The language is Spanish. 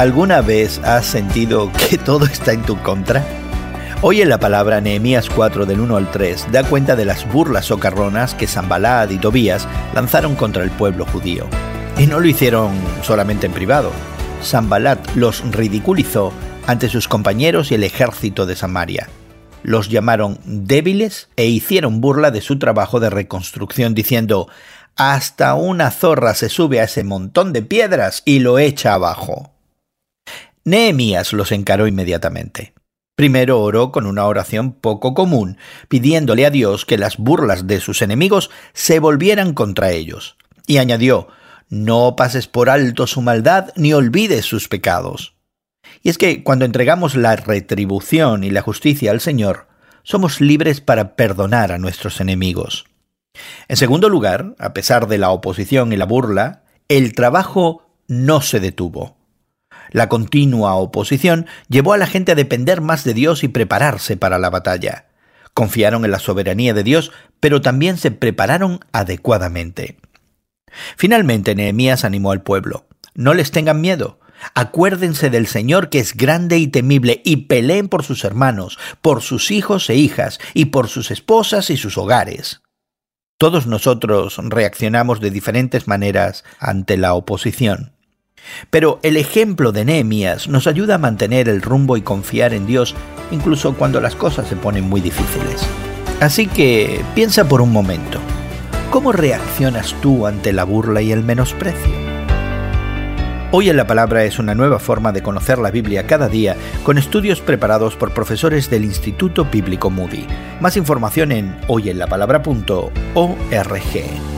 ¿Alguna vez has sentido que todo está en tu contra? Hoy en la palabra Nehemías 4 del 1 al 3 da cuenta de las burlas socarronas que Zambalad y Tobías lanzaron contra el pueblo judío. Y no lo hicieron solamente en privado. Zambalat los ridiculizó ante sus compañeros y el ejército de Samaria. Los llamaron débiles e hicieron burla de su trabajo de reconstrucción diciendo, hasta una zorra se sube a ese montón de piedras y lo echa abajo. Nehemías los encaró inmediatamente. Primero oró con una oración poco común, pidiéndole a Dios que las burlas de sus enemigos se volvieran contra ellos. Y añadió, No pases por alto su maldad ni olvides sus pecados. Y es que cuando entregamos la retribución y la justicia al Señor, somos libres para perdonar a nuestros enemigos. En segundo lugar, a pesar de la oposición y la burla, el trabajo no se detuvo. La continua oposición llevó a la gente a depender más de Dios y prepararse para la batalla. Confiaron en la soberanía de Dios, pero también se prepararon adecuadamente. Finalmente Nehemías animó al pueblo. No les tengan miedo. Acuérdense del Señor que es grande y temible y peleen por sus hermanos, por sus hijos e hijas y por sus esposas y sus hogares. Todos nosotros reaccionamos de diferentes maneras ante la oposición. Pero el ejemplo de Nehemías nos ayuda a mantener el rumbo y confiar en Dios incluso cuando las cosas se ponen muy difíciles. Así que piensa por un momento, ¿cómo reaccionas tú ante la burla y el menosprecio? Hoy en la Palabra es una nueva forma de conocer la Biblia cada día con estudios preparados por profesores del Instituto Bíblico Moody. Más información en hoyenlapalabra.org.